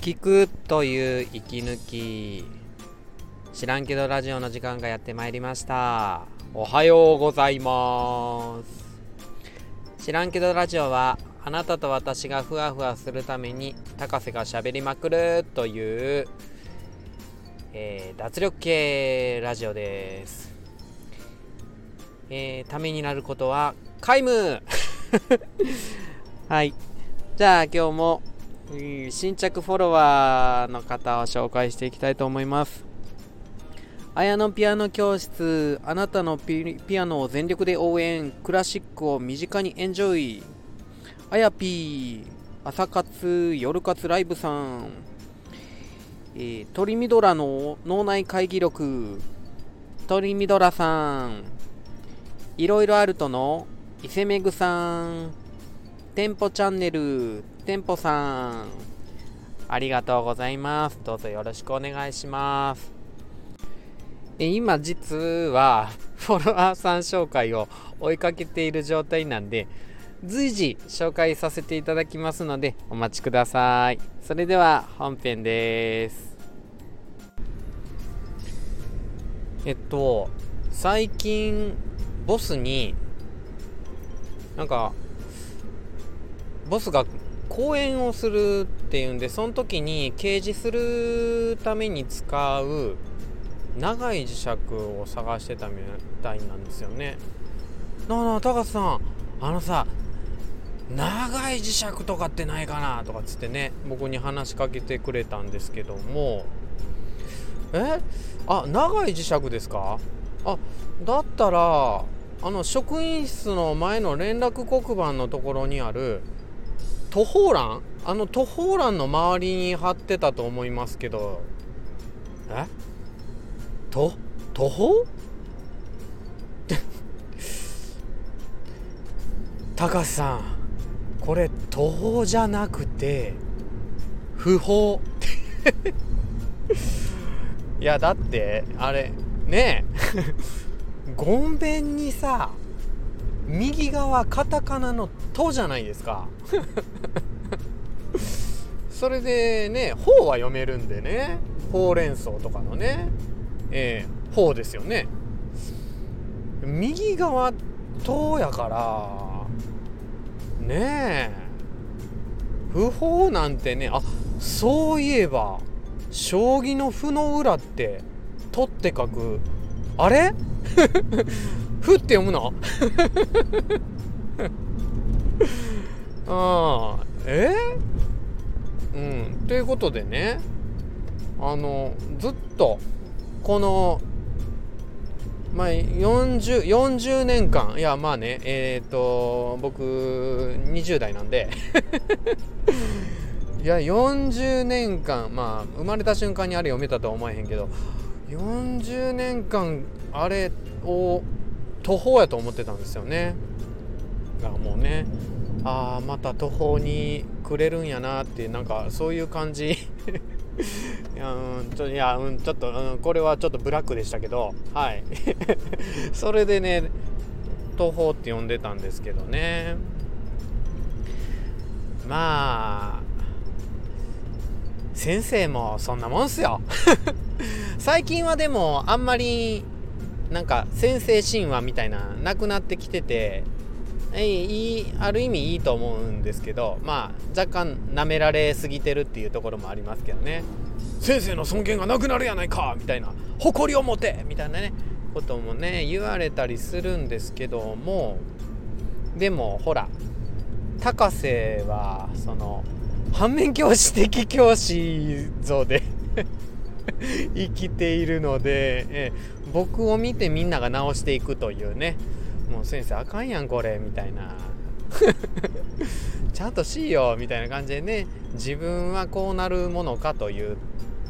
聞くという息抜き知らんけどラジオの時間がやってまいりました。おはようございます。知らんけどラジオはあなたと私がふわふわするために高瀬がしゃべりまくるという、えー、脱力系ラジオです、えー、ためになることは皆無。はい。じゃあ今日も新着フォロワーの方を紹介していきたいと思います。綾のピアノ教室あなたのピアノを全力で応援クラシックを身近にエンジョイ。あやぴー朝活夜活ライブさん、えー、トリミドラの脳内会議録。トリミドラさん。いろいろあるとの伊勢めぐさん。店舗チャンネル店舗さんありがとうございます。どうぞよろしくお願いします。え今実はフォロワーさん紹介を追いかけている状態なんで随時紹介させていただきますのでお待ちください。それでは本編です。えっと最近ボスになんかボスが講演をするっていうんでその時に掲示するために使う長い磁石を探してたみたいなんですよね。なあなあ高瀬さん。あのさ長い磁石とかってないかなとかっつってね僕に話しかけてくれたんですけども。え？あ長い磁石ですか？あだったらあの職員室の前の連絡黒板のところにある途方欄？あの途方欄の周りに貼ってたと思いますけど。え？と？途方 高橋さんこれ途方じゃなくて不法。いやだってあれねえ。ごんべんにさ右側カタカナの「と」じゃないですか。それでね「ほう」は読めるんでねほうれん草とかのね。えー、ほうですよね。右側「と」やからねえ不法なんてねあそういえば将棋の歩の裏って「と」って書く。あれ？ふって読むの？ああえ？うんということでねあのずっとこのまあ 40, 40年間いやまあねえっ、ー、と僕20代なんで。いや40年間まあ生まれた瞬間にあれ読めたとは思えへんけど40年間あれを途方やと思ってたんですよね。がもうねああまた途方にくれるんやなってなんかそういう感じ。いやうんちょいや、うん、ちょっと、うん、これはちょっとブラックでしたけどはい。それでね途方って呼んでたんですけどね。まあ先生もそんなもんすよ。最近はでもあんまりなんか先生神話みたいななくなってきてていいある意味いいと思うんですけどまあ若干なめられすぎてるっていうところもありますけどね。先生の尊厳がなくなるやないかみたいな誇りを持てみたいなねこともね言われたりするんですけどもでもほら高瀬はその反面教師的教師像で 生きているので、え僕を見てみんなが直していくというね。もう先生あかんやんこれみたいな。ちゃんとしいよみたいな感じでね。自分はこうなるものかという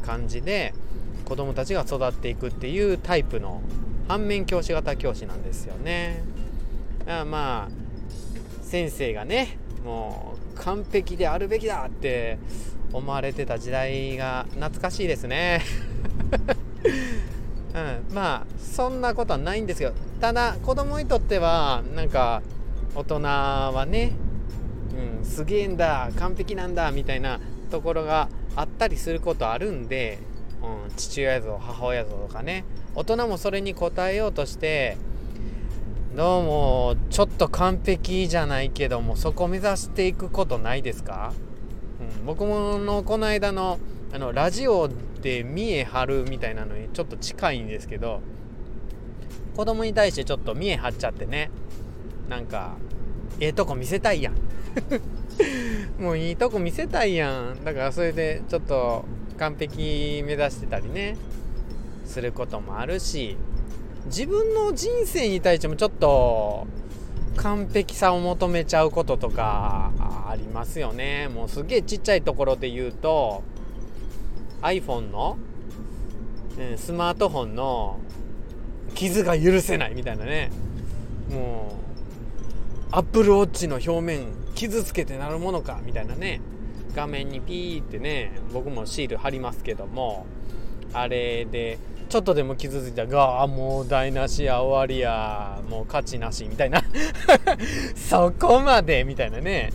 感じで子供たちが育っていくっていうタイプの反面教師型教師なんですよね。あまあ先生がねもう完璧であるべきだって思われてた時代が懐かしいですね。うん、まあそんなことはないんですよただ子供にとってはなんか大人はね、うん、すげえんだ完璧なんだみたいなところがあったりすることあるんで、うん、父親像母親像とかね大人もそれに応えようとしてどうもちょっと完璧じゃないけどもそこ目指していくことないですか、うん、僕ものこの間のあのラジオで見え張るみたいなのにちょっと近いんですけど子供に対してちょっと見え張っちゃってねなんかええとこ見せたいやん。もういいとこ見せたいやん。だからそれでちょっと完璧目指してたりねすることもあるし自分の人生に対してもちょっと完璧さを求めちゃうこととかありますよね。もうすげえちっちゃいところで言うと iPhone の、うん、スマートフォンの傷が許せないみたいなね。もう Apple Watch の表面傷つけてなるものかみたいなね。画面にピーってね僕もシール貼りますけどもあれでちょっとでも傷ついたら、あもう台無しや終わりや。もう価値なしみたいな。そこまでみたいなね。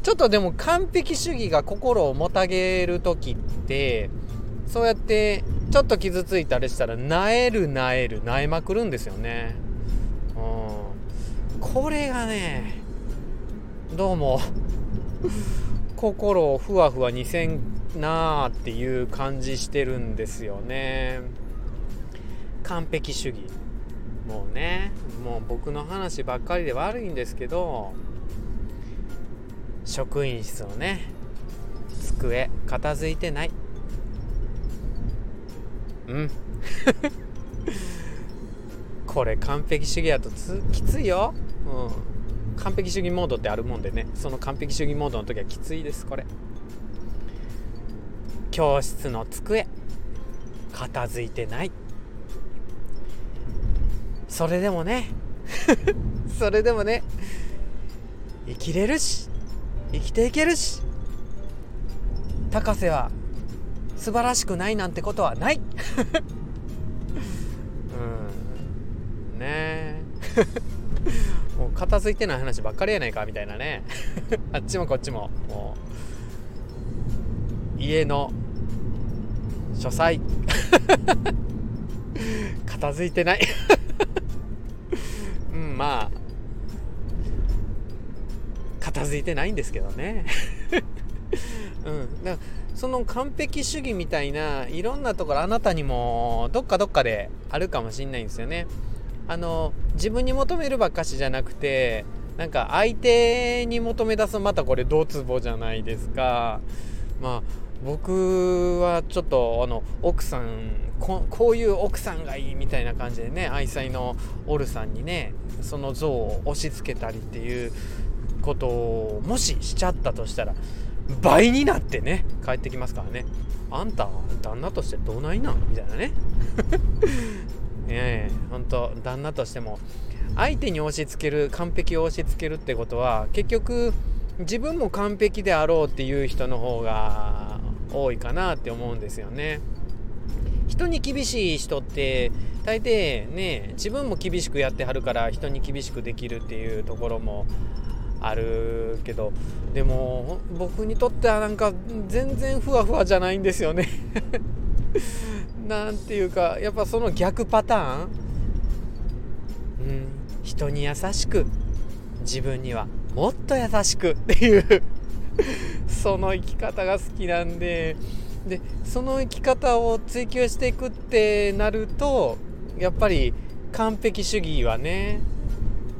ちょっとでも完璧主義が心をもたげる時ってそうやってちょっと傷ついたりしたらなえるなえる。なえまくるんですよね。うん。これがねどうも 心をふわふわにせんなーっていう感じしてるんですよね。完璧主義。もうねもう僕の話ばっかりで悪いんですけど職員室のね机片付いてない。うん。これ完璧主義やとつきついよ、うん、完璧主義モードってあるもんでね。その完璧主義モードの時はきついですこれ。教室の机片付いてない。それでもね。それでもね。生きれるし生きていけるし高瀬は素晴らしくないなんてことはない。うん。ね。え もう片付いてない話ばっかりやないかみたいなね。あっちもこっちも。もう。家の書斎。片付いてない。うんまあ片付いてないんですけどね うん、だからその完璧主義みたいないろんなところあなたにもどっかどっかであるかもしんないんですよね。あの自分に求めるばっかしじゃなくてなんか相手に求め出すまたこれどつぼじゃないですか。まあ僕はちょっとあの奥さんこういう奥さんがいいみたいな感じでね愛妻のオルさんにねその像を押し付けたりっていうことをもししちゃったとしたら倍になってね帰ってきますからね。あんた旦那としてどうないなみたいなね。ええほんと旦那としても相手に押し付ける完璧を押し付けるってことは結局自分も完璧であろうっていう人の方が多いかなって思うんですよね。人に厳しい人って大抵ね自分も厳しくやってはるから人に厳しくできるっていうところもあるけどでも僕にとってはなんか全然ふわふわじゃないんですよね。なんていうかやっぱその逆パターン。うん人に優しく自分にはもっと優しくっていうその生き方が好きなんででその生き方を追求していくってなるとやっぱり完璧主義はね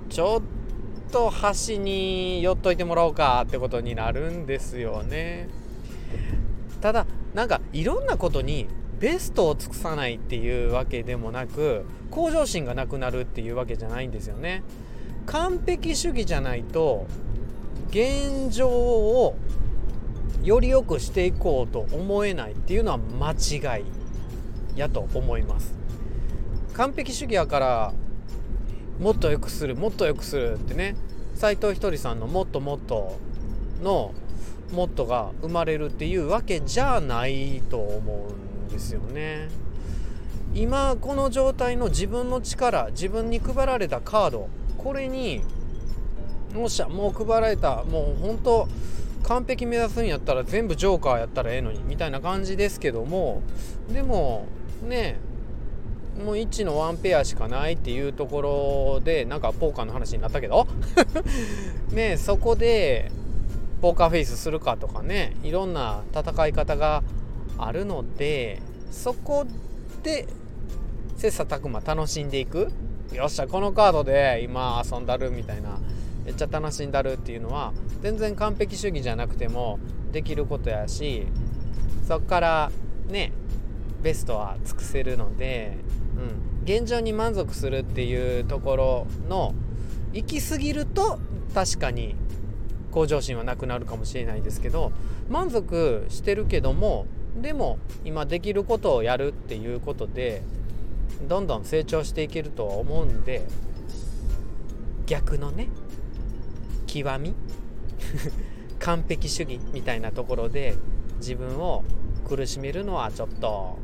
ちょっと端に寄っといてもらおうかってことになるんですよね。ただなんかいろんなことにベストを尽くさないっていうわけでもなく向上心がなくなるっていうわけじゃないんですよね。完璧主義じゃないと現状をより良くしていこうと思えないっていうのは間違いやと思います完璧主義やからもっと良くするもっと良くするってね斎藤ひとりさんのもっともっとのもっとが生まれるっていうわけじゃないと思うんですよね。今この状態の自分の力自分に配られたカードこれにもしゃもう配られたもう本当完璧目指すんやったら全部ジョーカーやったらええのにみたいな感じですけどもでもねもう1のワンペアしかないっていうところでなんかポーカーの話になったけど ねそこでポーカーフェイスするかとかねいろんな戦い方があるのでそこで切磋琢磨楽しんでいく。よっしゃこのカードで今遊んだるみたいなめっちゃ楽しんだるっていうのは全然完璧主義じゃなくてもできることやしそっからねベストは尽くせるので、うん、現状に満足するっていうところの行き過ぎると確かに向上心はなくなるかもしれないですけど満足してるけどもでも今できることをやるっていうことでどんどん成長していけるとは思うんで逆のね極み？完璧主義みたいなところで自分を苦しめるのはちょっと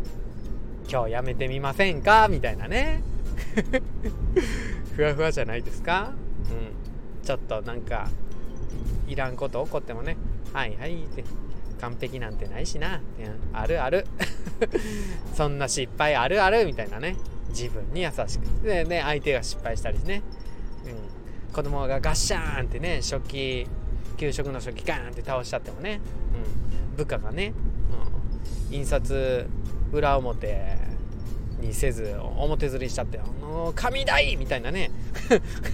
今日やめてみませんか？みたいなね。ふわふわじゃないですか？うん。ちょっとなんかいらんこと起こってもね。はいはいって。完璧なんてないしな。あるある。そんな失敗あるある。みたいなね。自分に優しく。でね相手が失敗したりね、子供がガッシャーンってね食器給食の食器ガーンって倒しちゃってもね、うん、部下がね、うん、印刷裏表にせず表釣りしちゃって「神代!」みたいなね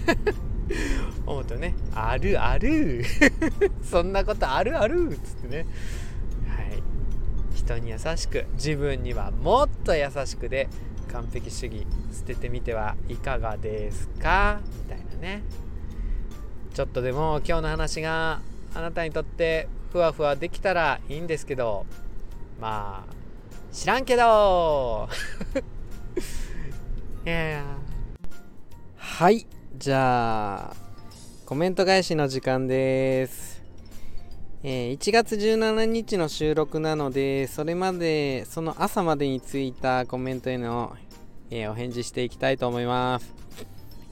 思うとね「あるある。そんなことあるある」っつってね。はい。人に優しく自分にはもっと優しくで完璧主義捨ててみてはいかがですか？みたいなね。ちょっとでも今日の話があなたにとってふわふわできたらいいんですけどまあ知らんけど。いやいや。はいじゃあコメント返しの時間です。えー、1月17日の収録なのでそれまでその朝までについたコメントへの、えー、お返事していきたいと思います。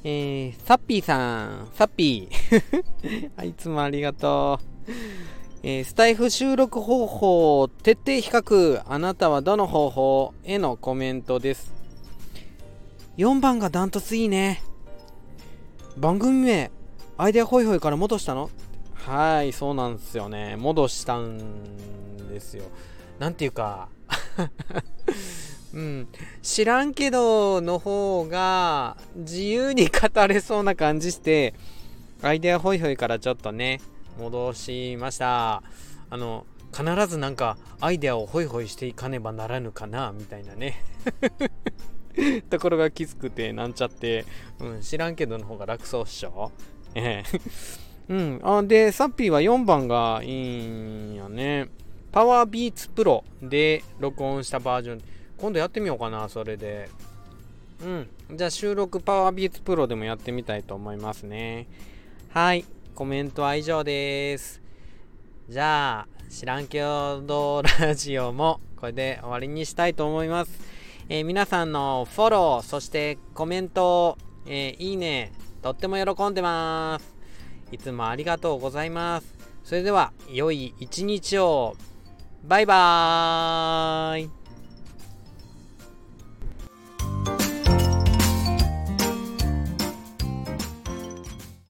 えー、サッピーさんサッピー。はいつもありがとう。えー、スタイフ収録方法徹底比較。あなたはどの方法へのコメントです。4番がダントツいいね。番組名アイデアホイホイから戻したの？はいそうなんですよね。戻したんですよ。なんていうか。うん知らんけどの方が自由に語れそうな感じしてアイデアホイホイからちょっとね戻しましたあの必ずなんかアイデアをホイホイしていかねばならぬかなみたいなね ところがきつくてなんちゃって、うん、知らんけどの方が楽そうっしょええうん。あ、で、サッピーは4番がいいんやね。パワービーツプロで録音したバージョン。今度やってみようかな、それで。うん。じゃあ収録パワービーツプロでもやってみたいと思いますね。はい。コメントは以上です。じゃあ、知らんけどラジオもこれで終わりにしたいと思います。えー、皆さんのフォロー、そしてコメント、えー、いいね、とっても喜んでます。いつもありがとうございます。それでは、良い一日を。バイバーイ